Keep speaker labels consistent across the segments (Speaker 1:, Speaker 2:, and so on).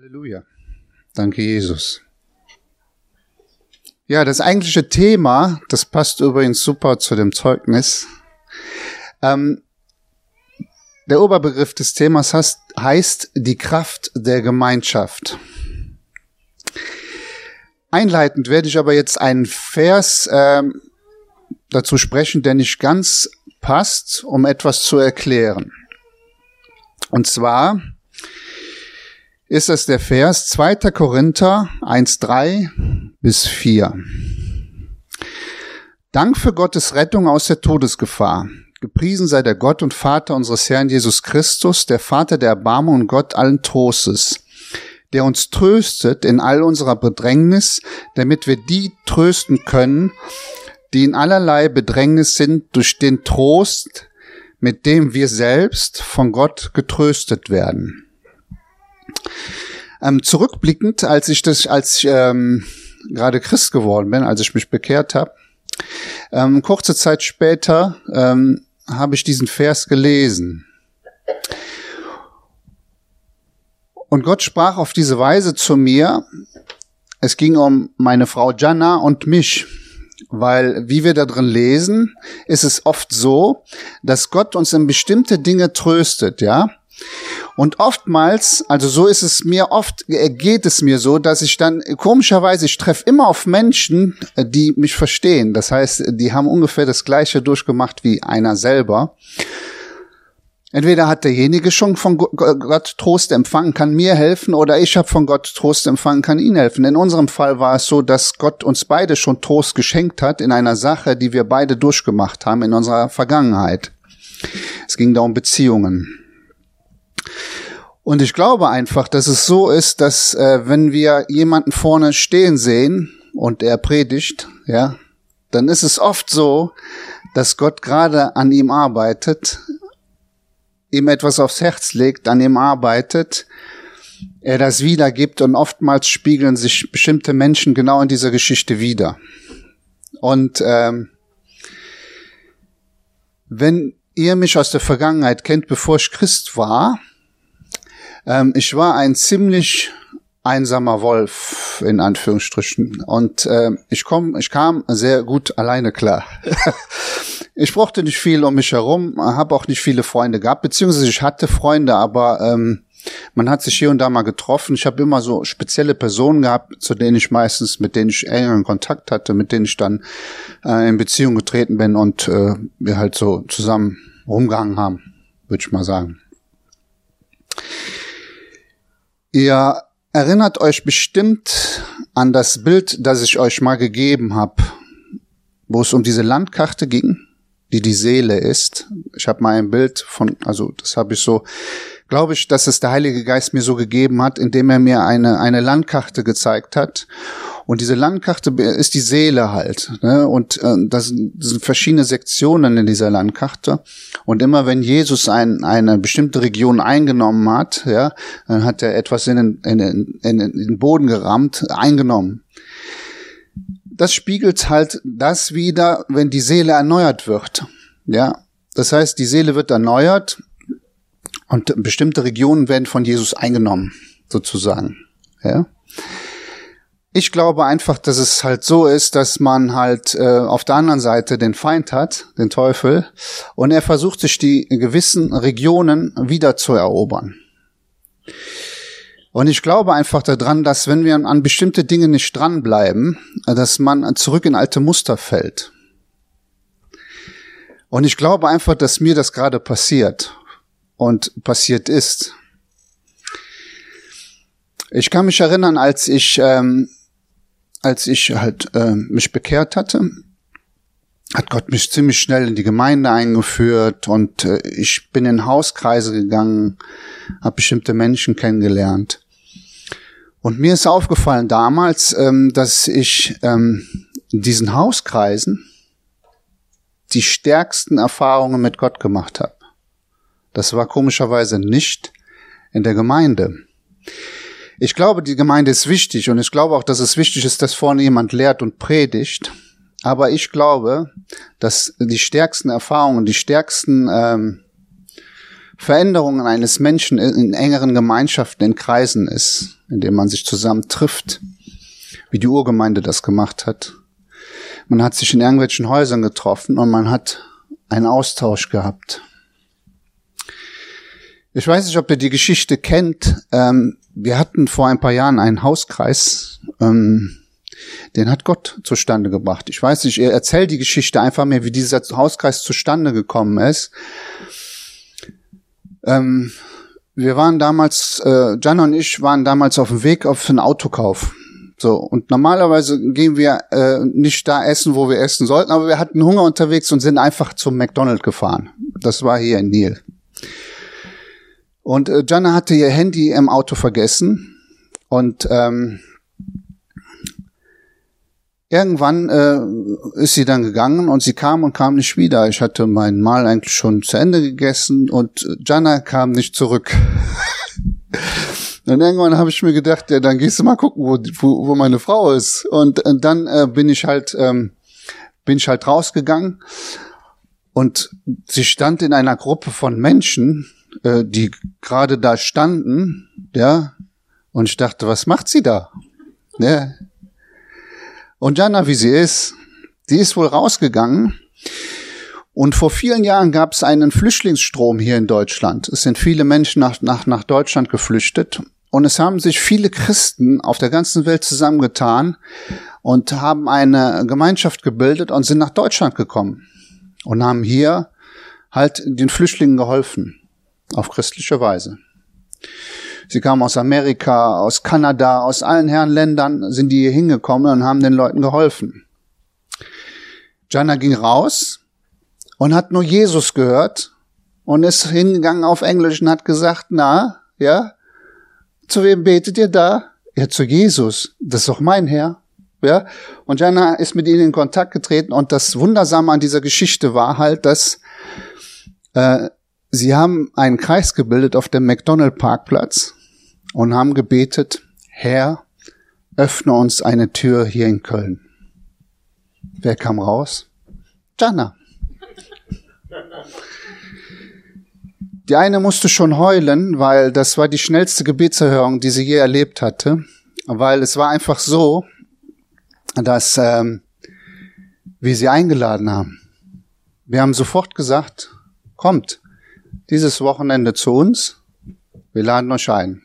Speaker 1: Halleluja. Danke, Jesus. Ja, das eigentliche Thema, das passt übrigens super zu dem Zeugnis. Ähm, der Oberbegriff des Themas heißt, heißt die Kraft der Gemeinschaft. Einleitend werde ich aber jetzt einen Vers ähm, dazu sprechen, der nicht ganz passt, um etwas zu erklären. Und zwar ist das der Vers 2. Korinther 1.3 bis 4. Dank für Gottes Rettung aus der Todesgefahr. Gepriesen sei der Gott und Vater unseres Herrn Jesus Christus, der Vater der Erbarmung und Gott allen Trostes, der uns tröstet in all unserer Bedrängnis, damit wir die trösten können, die in allerlei Bedrängnis sind durch den Trost, mit dem wir selbst von Gott getröstet werden. Ähm, zurückblickend, als ich das, als ich ähm, gerade Christ geworden bin, als ich mich bekehrt habe, ähm, kurze Zeit später ähm, habe ich diesen Vers gelesen. Und Gott sprach auf diese Weise zu mir. Es ging um meine Frau Jana und mich. Weil, wie wir da drin lesen, ist es oft so, dass Gott uns in bestimmte Dinge tröstet, ja. Und oftmals, also so ist es mir oft, geht es mir so, dass ich dann komischerweise, ich treffe immer auf Menschen, die mich verstehen. Das heißt, die haben ungefähr das gleiche durchgemacht wie einer selber. Entweder hat derjenige schon von Gott Trost empfangen, kann mir helfen, oder ich habe von Gott Trost empfangen, kann ihn helfen. In unserem Fall war es so, dass Gott uns beide schon Trost geschenkt hat in einer Sache, die wir beide durchgemacht haben in unserer Vergangenheit. Es ging da um Beziehungen. Und ich glaube einfach, dass es so ist, dass äh, wenn wir jemanden vorne stehen sehen und er predigt, ja, dann ist es oft so, dass Gott gerade an ihm arbeitet, ihm etwas aufs Herz legt, an ihm arbeitet, er das wiedergibt und oftmals spiegeln sich bestimmte Menschen genau in dieser Geschichte wieder. Und ähm, wenn ihr mich aus der Vergangenheit kennt, bevor ich Christ war, ähm, ich war ein ziemlich einsamer Wolf in Anführungsstrichen und äh, ich komm, ich kam sehr gut alleine klar. ich brauchte nicht viel um mich herum, habe auch nicht viele Freunde gehabt, beziehungsweise ich hatte Freunde, aber ähm, man hat sich hier und da mal getroffen. Ich habe immer so spezielle Personen gehabt, zu denen ich meistens, mit denen ich engeren Kontakt hatte, mit denen ich dann äh, in Beziehung getreten bin und äh, wir halt so zusammen rumgehangen haben, würde ich mal sagen. Ihr erinnert euch bestimmt an das Bild, das ich euch mal gegeben habe, wo es um diese Landkarte ging, die die Seele ist. Ich habe mal ein Bild von, also das habe ich so, glaube ich, dass es der Heilige Geist mir so gegeben hat, indem er mir eine, eine Landkarte gezeigt hat. Und diese Landkarte ist die Seele halt. Ne? Und äh, das sind verschiedene Sektionen in dieser Landkarte. Und immer wenn Jesus ein, eine bestimmte Region eingenommen hat, ja, dann hat er etwas in den, in, den, in den Boden gerammt, eingenommen. Das spiegelt halt das wieder, wenn die Seele erneuert wird. Ja, das heißt, die Seele wird erneuert und bestimmte Regionen werden von Jesus eingenommen, sozusagen. Ja. Ich glaube einfach, dass es halt so ist, dass man halt äh, auf der anderen Seite den Feind hat, den Teufel, und er versucht sich die gewissen Regionen wieder zu erobern. Und ich glaube einfach daran, dass wenn wir an bestimmte Dinge nicht dranbleiben, dass man zurück in alte Muster fällt. Und ich glaube einfach, dass mir das gerade passiert und passiert ist. Ich kann mich erinnern, als ich ähm, als ich halt äh, mich bekehrt hatte, hat Gott mich ziemlich schnell in die Gemeinde eingeführt und äh, ich bin in Hauskreise gegangen, habe bestimmte Menschen kennengelernt. Und mir ist aufgefallen damals, ähm, dass ich ähm, in diesen Hauskreisen die stärksten Erfahrungen mit Gott gemacht habe. Das war komischerweise nicht in der Gemeinde. Ich glaube, die Gemeinde ist wichtig und ich glaube auch, dass es wichtig ist, dass vorne jemand lehrt und predigt. Aber ich glaube, dass die stärksten Erfahrungen, die stärksten ähm, Veränderungen eines Menschen in engeren Gemeinschaften, in Kreisen ist, in denen man sich zusammen trifft, wie die Urgemeinde das gemacht hat. Man hat sich in irgendwelchen Häusern getroffen und man hat einen Austausch gehabt. Ich weiß nicht, ob ihr die Geschichte kennt. Ähm, wir hatten vor ein paar Jahren einen Hauskreis. Ähm, den hat Gott zustande gebracht. Ich weiß nicht, ihr erzählt die Geschichte einfach mehr, wie dieser Hauskreis zustande gekommen ist. Ähm, wir waren damals, äh, Jana und ich waren damals auf dem Weg auf einen Autokauf. So, und normalerweise gehen wir äh, nicht da essen, wo wir essen sollten, aber wir hatten Hunger unterwegs und sind einfach zum McDonald's gefahren. Das war hier in Nil. Und äh, Jana hatte ihr Handy im Auto vergessen und ähm, Irgendwann äh, ist sie dann gegangen und sie kam und kam nicht wieder. Ich hatte mein Mahl eigentlich schon zu Ende gegessen und Jana kam nicht zurück. und irgendwann habe ich mir gedacht, ja, dann gehst du mal gucken, wo, wo, wo meine Frau ist. Und, und dann äh, bin ich halt ähm, bin ich halt rausgegangen und sie stand in einer Gruppe von Menschen, äh, die gerade da standen, ja. Und ich dachte, was macht sie da? Ja, und Jana, wie sie ist, die ist wohl rausgegangen. Und vor vielen Jahren gab es einen Flüchtlingsstrom hier in Deutschland. Es sind viele Menschen nach, nach, nach Deutschland geflüchtet. Und es haben sich viele Christen auf der ganzen Welt zusammengetan und haben eine Gemeinschaft gebildet und sind nach Deutschland gekommen und haben hier halt den Flüchtlingen geholfen auf christliche Weise. Sie kamen aus Amerika, aus Kanada, aus allen Herren Ländern sind die hier hingekommen und haben den Leuten geholfen. Jana ging raus und hat nur Jesus gehört und ist hingegangen auf Englisch und hat gesagt, na, ja, zu wem betet ihr da? Ja, zu Jesus. Das ist doch mein Herr. Ja, und Jana ist mit ihnen in Kontakt getreten und das Wundersame an dieser Geschichte war halt, dass äh, sie haben einen Kreis gebildet auf dem McDonald Parkplatz und haben gebetet, Herr, öffne uns eine Tür hier in Köln. Wer kam raus? Jana. Die eine musste schon heulen, weil das war die schnellste Gebetserhörung, die sie je erlebt hatte, weil es war einfach so, dass ähm, wir sie eingeladen haben. Wir haben sofort gesagt, kommt dieses Wochenende zu uns, wir laden euch ein.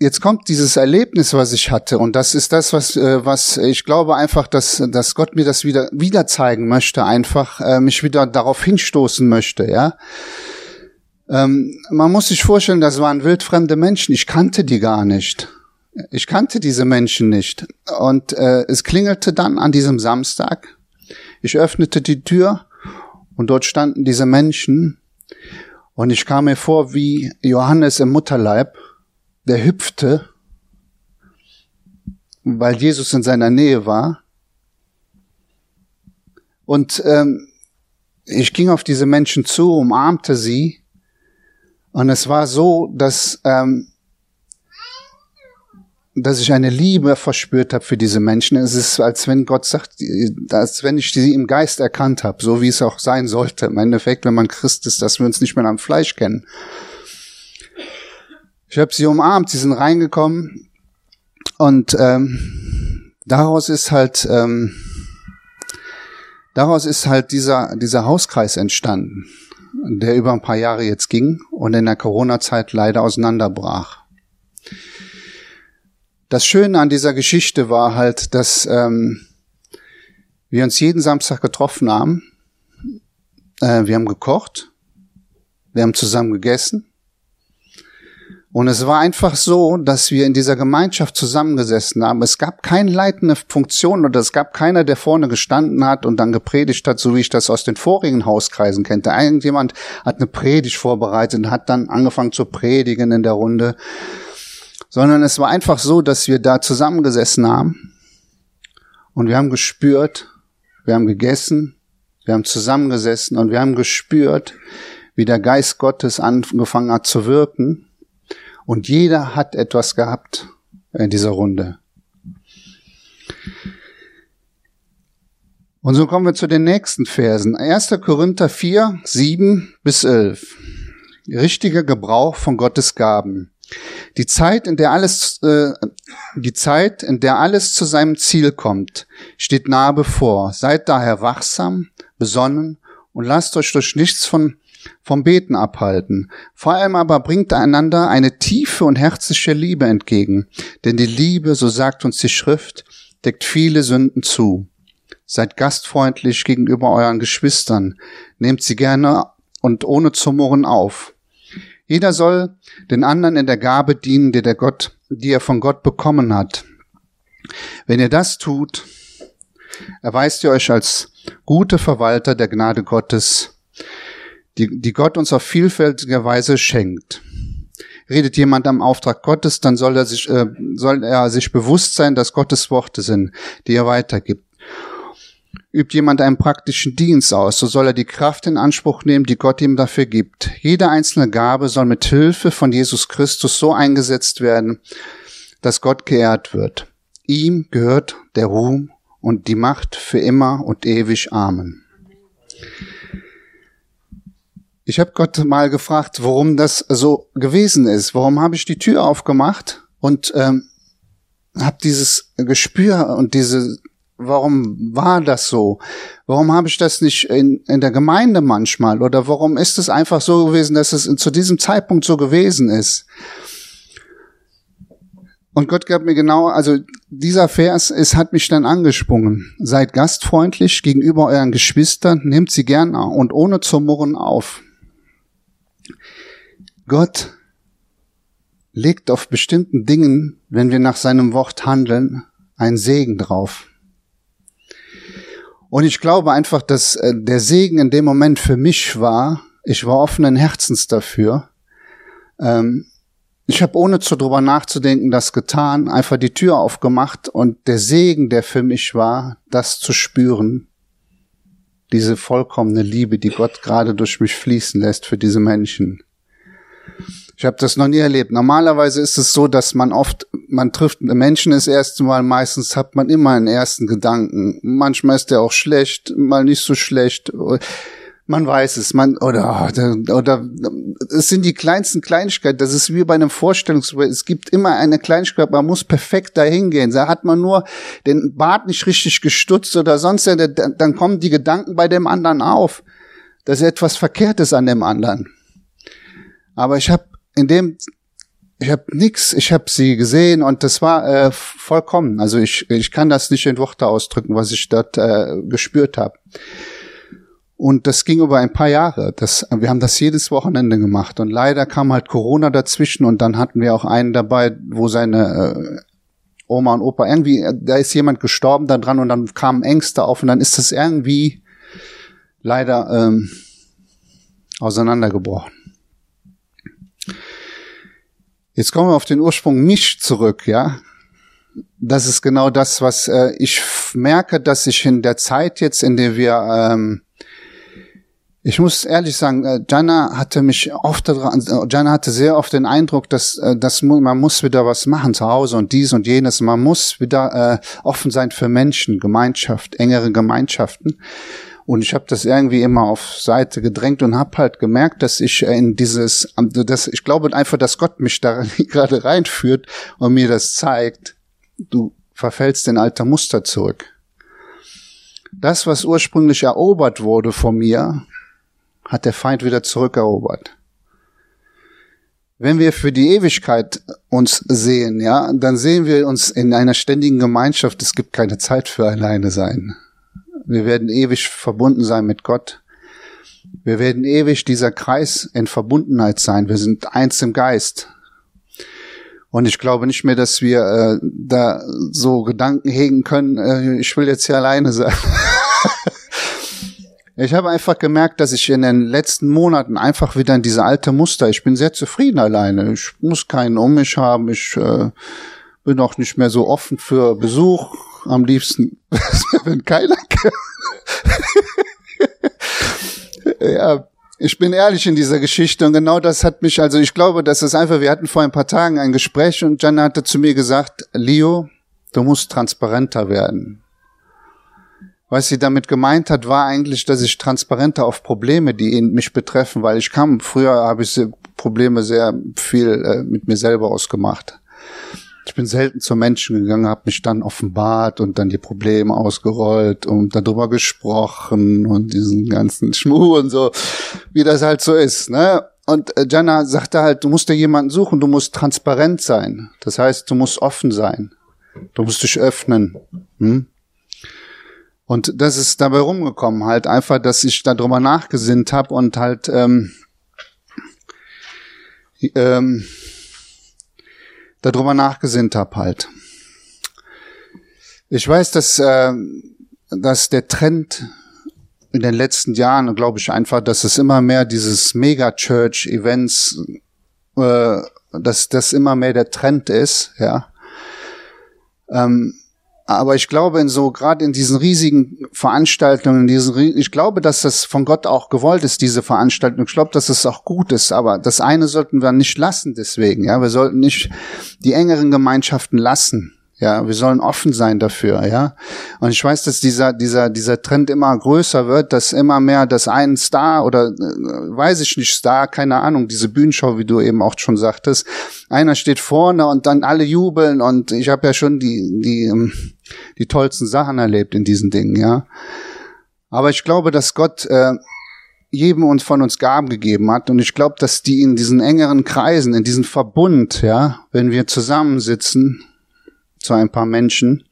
Speaker 1: jetzt kommt dieses Erlebnis, was ich hatte, und das ist das, was, äh, was ich glaube einfach, dass, dass Gott mir das wieder, wieder zeigen möchte, einfach äh, mich wieder darauf hinstoßen möchte, ja. Ähm, man muss sich vorstellen, das waren wildfremde Menschen. Ich kannte die gar nicht. Ich kannte diese Menschen nicht. Und äh, es klingelte dann an diesem Samstag. Ich öffnete die Tür und dort standen diese Menschen. Und ich kam mir vor wie Johannes im Mutterleib der hüpfte, weil Jesus in seiner Nähe war. Und ähm, ich ging auf diese Menschen zu, umarmte sie. Und es war so, dass, ähm, dass ich eine Liebe verspürt habe für diese Menschen. Es ist, als wenn Gott sagt, als wenn ich sie im Geist erkannt habe, so wie es auch sein sollte. Im Endeffekt, wenn man Christ ist, dass wir uns nicht mehr am Fleisch kennen. Ich habe sie umarmt, sie sind reingekommen und ähm, daraus ist halt ähm, daraus ist halt dieser dieser Hauskreis entstanden, der über ein paar Jahre jetzt ging und in der Corona-Zeit leider auseinanderbrach. Das Schöne an dieser Geschichte war halt, dass ähm, wir uns jeden Samstag getroffen haben. Äh, wir haben gekocht, wir haben zusammen gegessen und es war einfach so, dass wir in dieser Gemeinschaft zusammengesessen haben. Es gab keine leitende Funktion oder es gab keiner, der vorne gestanden hat und dann gepredigt hat, so wie ich das aus den vorigen Hauskreisen kennte. Irgendjemand hat eine Predigt vorbereitet und hat dann angefangen zu predigen in der Runde. Sondern es war einfach so, dass wir da zusammengesessen haben und wir haben gespürt, wir haben gegessen, wir haben zusammengesessen und wir haben gespürt, wie der Geist Gottes angefangen hat zu wirken und jeder hat etwas gehabt in dieser Runde. Und so kommen wir zu den nächsten Versen. 1. Korinther 4, 7 bis 11. Richtiger Gebrauch von Gottes Gaben. Die Zeit, in der alles, äh, die Zeit, in der alles zu seinem Ziel kommt, steht nahe bevor. Seid daher wachsam, besonnen und lasst euch durch nichts von, vom Beten abhalten. Vor allem aber bringt einander eine tiefe und herzliche Liebe entgegen. Denn die Liebe, so sagt uns die Schrift, deckt viele Sünden zu. Seid gastfreundlich gegenüber euren Geschwistern. Nehmt sie gerne und ohne zu murren auf. Jeder soll den anderen in der Gabe dienen, die der Gott, die er von Gott bekommen hat. Wenn ihr das tut, erweist ihr euch als gute Verwalter der Gnade Gottes, die, die Gott uns auf vielfältige Weise schenkt. Redet jemand am Auftrag Gottes, dann soll er sich, äh, soll er sich bewusst sein, dass Gottes Worte sind, die er weitergibt. Übt jemand einen praktischen Dienst aus, so soll er die Kraft in Anspruch nehmen, die Gott ihm dafür gibt. Jede einzelne Gabe soll mit Hilfe von Jesus Christus so eingesetzt werden, dass Gott geehrt wird. Ihm gehört der Ruhm und die Macht für immer und ewig. Amen. Ich habe Gott mal gefragt, warum das so gewesen ist. Warum habe ich die Tür aufgemacht und ähm, habe dieses Gespür und diese Warum war das so? Warum habe ich das nicht in, in der Gemeinde manchmal? Oder warum ist es einfach so gewesen, dass es zu diesem Zeitpunkt so gewesen ist? Und Gott gab mir genau, also dieser Vers, es hat mich dann angesprungen. Seid gastfreundlich gegenüber euren Geschwistern, nehmt sie gern und ohne zu murren auf. Gott legt auf bestimmten Dingen, wenn wir nach seinem Wort handeln, einen Segen drauf. Und ich glaube einfach, dass äh, der Segen in dem Moment für mich war. Ich war offenen Herzens dafür. Ähm, ich habe ohne zu drüber nachzudenken das getan, einfach die Tür aufgemacht und der Segen, der für mich war, das zu spüren, diese vollkommene Liebe, die Gott gerade durch mich fließen lässt für diese Menschen. Ich habe das noch nie erlebt. Normalerweise ist es so, dass man oft, man trifft Menschen das erste Mal, meistens hat man immer einen ersten Gedanken. Manchmal ist der auch schlecht, mal nicht so schlecht. Man weiß es, man, oder, oder, es sind die kleinsten Kleinigkeiten. Das ist wie bei einem Vorstellungsgespräch. Es gibt immer eine Kleinigkeit, man muss perfekt dahin gehen. Da hat man nur den Bart nicht richtig gestutzt oder sonst, dann kommen die Gedanken bei dem anderen auf. dass etwas Verkehrtes an dem anderen. Aber ich habe in dem ich habe nix, ich habe sie gesehen und das war äh, vollkommen. Also ich, ich kann das nicht in Worte ausdrücken, was ich dort äh, gespürt habe. Und das ging über ein paar Jahre. Das, wir haben das jedes Wochenende gemacht. Und leider kam halt Corona dazwischen und dann hatten wir auch einen dabei, wo seine äh, Oma und Opa irgendwie, da ist jemand gestorben da dran und dann kamen Ängste auf und dann ist das irgendwie leider ähm, auseinandergebrochen. Jetzt kommen wir auf den Ursprung mich zurück, ja. Das ist genau das, was äh, ich merke, dass ich in der Zeit jetzt, in der wir, ähm, ich muss ehrlich sagen, äh, Jana hatte mich oft daran, äh, Jana hatte sehr oft den Eindruck, dass, äh, dass man muss wieder was machen zu Hause und dies und jenes. Man muss wieder äh, offen sein für Menschen, Gemeinschaft, engere Gemeinschaften. Und ich habe das irgendwie immer auf Seite gedrängt und habe halt gemerkt, dass ich in dieses, dass ich glaube einfach, dass Gott mich da gerade reinführt und mir das zeigt. Du verfällst in alter Muster zurück. Das, was ursprünglich erobert wurde von mir, hat der Feind wieder zurückerobert. Wenn wir für die Ewigkeit uns sehen, ja, dann sehen wir uns in einer ständigen Gemeinschaft. Es gibt keine Zeit für alleine sein. Wir werden ewig verbunden sein mit Gott. Wir werden ewig dieser Kreis in Verbundenheit sein. Wir sind eins im Geist. Und ich glaube nicht mehr, dass wir äh, da so Gedanken hegen können, äh, ich will jetzt hier alleine sein. ich habe einfach gemerkt, dass ich in den letzten Monaten einfach wieder in diese alte Muster, ich bin sehr zufrieden alleine. Ich muss keinen um mich haben. Ich äh, bin auch nicht mehr so offen für Besuch am liebsten, wenn keiner ja, ich bin ehrlich in dieser Geschichte und genau das hat mich, also ich glaube, dass es einfach, wir hatten vor ein paar Tagen ein Gespräch und Jan hatte zu mir gesagt, Leo, du musst transparenter werden. Was sie damit gemeint hat, war eigentlich, dass ich transparenter auf Probleme, die mich betreffen, weil ich kam, früher habe ich Probleme sehr viel äh, mit mir selber ausgemacht. Ich bin selten zu Menschen gegangen, habe mich dann offenbart und dann die Probleme ausgerollt und darüber gesprochen und diesen ganzen Schmuh und so, wie das halt so ist. Ne? Und äh, Jana sagte halt, du musst dir jemanden suchen, du musst transparent sein. Das heißt, du musst offen sein. Du musst dich öffnen. Hm? Und das ist dabei rumgekommen, halt einfach, dass ich darüber nachgesinnt habe und halt ähm, ähm, darüber nachgesinnt habe halt. Ich weiß, dass, äh, dass der Trend in den letzten Jahren, glaube ich einfach, dass es immer mehr dieses Mega-Church-Events, äh, dass das immer mehr der Trend ist, ja. Ähm, aber ich glaube, in so, gerade in diesen riesigen Veranstaltungen, in diesen, ich glaube, dass das von Gott auch gewollt ist, diese Veranstaltung. Ich glaube, dass es auch gut ist. Aber das eine sollten wir nicht lassen deswegen. Ja, wir sollten nicht die engeren Gemeinschaften lassen. Ja, wir sollen offen sein dafür, ja. Und ich weiß, dass dieser, dieser, dieser Trend immer größer wird, dass immer mehr das ein Star oder äh, weiß ich nicht Star, keine Ahnung, diese Bühnenshow, wie du eben auch schon sagtest, einer steht vorne und dann alle jubeln und ich habe ja schon die, die, ähm, die tollsten Sachen erlebt in diesen Dingen, ja. Aber ich glaube, dass Gott äh, jedem uns von uns Gaben gegeben hat. Und ich glaube, dass die in diesen engeren Kreisen, in diesem Verbund, ja, wenn wir zusammensitzen zu ein paar Menschen,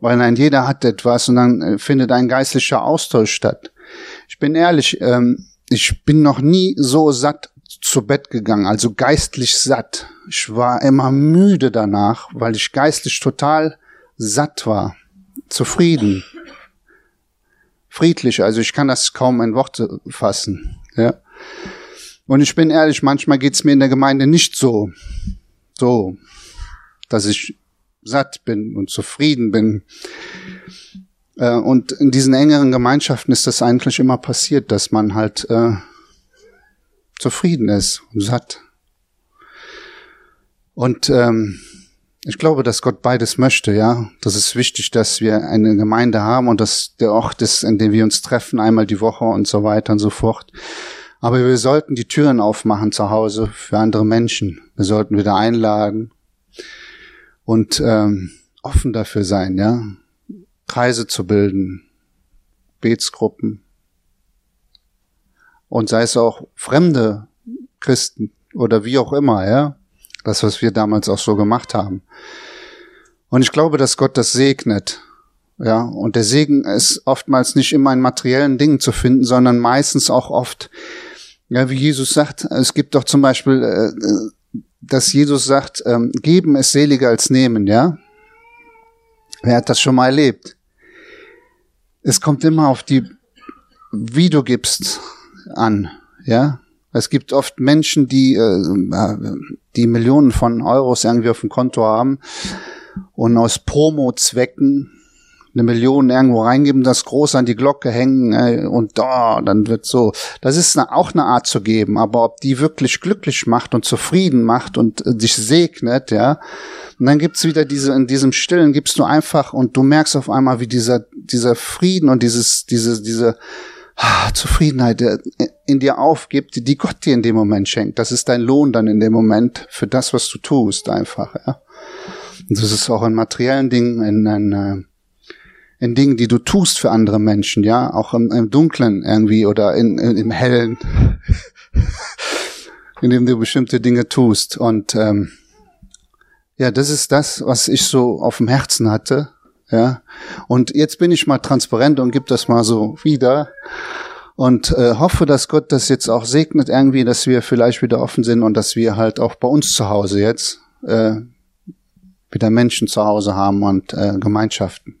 Speaker 1: weil nein, jeder hat etwas und dann äh, findet ein geistlicher Austausch statt. Ich bin ehrlich, ähm, ich bin noch nie so satt zu Bett gegangen, also geistlich satt. Ich war immer müde danach, weil ich geistlich total satt war, zufrieden, friedlich. Also ich kann das kaum in Worte fassen. Ja. Und ich bin ehrlich, manchmal geht's mir in der Gemeinde nicht so, so, dass ich satt bin und zufrieden bin. Äh, und in diesen engeren Gemeinschaften ist das eigentlich immer passiert, dass man halt äh, zufrieden ist und satt. Und ähm, ich glaube, dass Gott beides möchte, ja. Das ist wichtig, dass wir eine Gemeinde haben und dass der Ort ist, in dem wir uns treffen, einmal die Woche und so weiter und so fort. Aber wir sollten die Türen aufmachen zu Hause für andere Menschen. Wir sollten wieder einladen und ähm, offen dafür sein, ja, Kreise zu bilden, Betsgruppen und sei es auch fremde Christen oder wie auch immer, ja, das, was wir damals auch so gemacht haben. Und ich glaube, dass Gott das segnet, ja, und der Segen ist oftmals nicht immer in materiellen Dingen zu finden, sondern meistens auch oft, ja, wie Jesus sagt, es gibt doch zum Beispiel äh, äh dass Jesus sagt, ähm, geben ist seliger als nehmen, ja? Wer hat das schon mal erlebt? Es kommt immer auf die, wie du gibst, an, ja? Es gibt oft Menschen, die, äh, die Millionen von Euros irgendwie auf dem Konto haben und aus Promo-Zwecken eine Million irgendwo reingeben, das groß an die Glocke hängen äh, und da, dann wird so. Das ist eine, auch eine Art zu geben, aber ob die wirklich glücklich macht und zufrieden macht und äh, dich segnet, ja. Und dann gibt's wieder diese, in diesem Stillen gibst du einfach und du merkst auf einmal, wie dieser, dieser Frieden und dieses, diese, diese, ah, Zufriedenheit in dir aufgibt, die Gott dir in dem Moment schenkt. Das ist dein Lohn dann in dem Moment für das, was du tust, einfach, ja. Und das ist auch in materiellen Dingen, in, in, äh, in Dingen, die du tust für andere Menschen, ja, auch im, im Dunklen irgendwie oder in, in, im Hellen, indem du bestimmte Dinge tust. Und ähm, ja, das ist das, was ich so auf dem Herzen hatte. Ja, und jetzt bin ich mal transparent und gebe das mal so wieder und äh, hoffe, dass Gott das jetzt auch segnet irgendwie, dass wir vielleicht wieder offen sind und dass wir halt auch bei uns zu Hause jetzt äh, wieder Menschen zu Hause haben und äh, Gemeinschaften.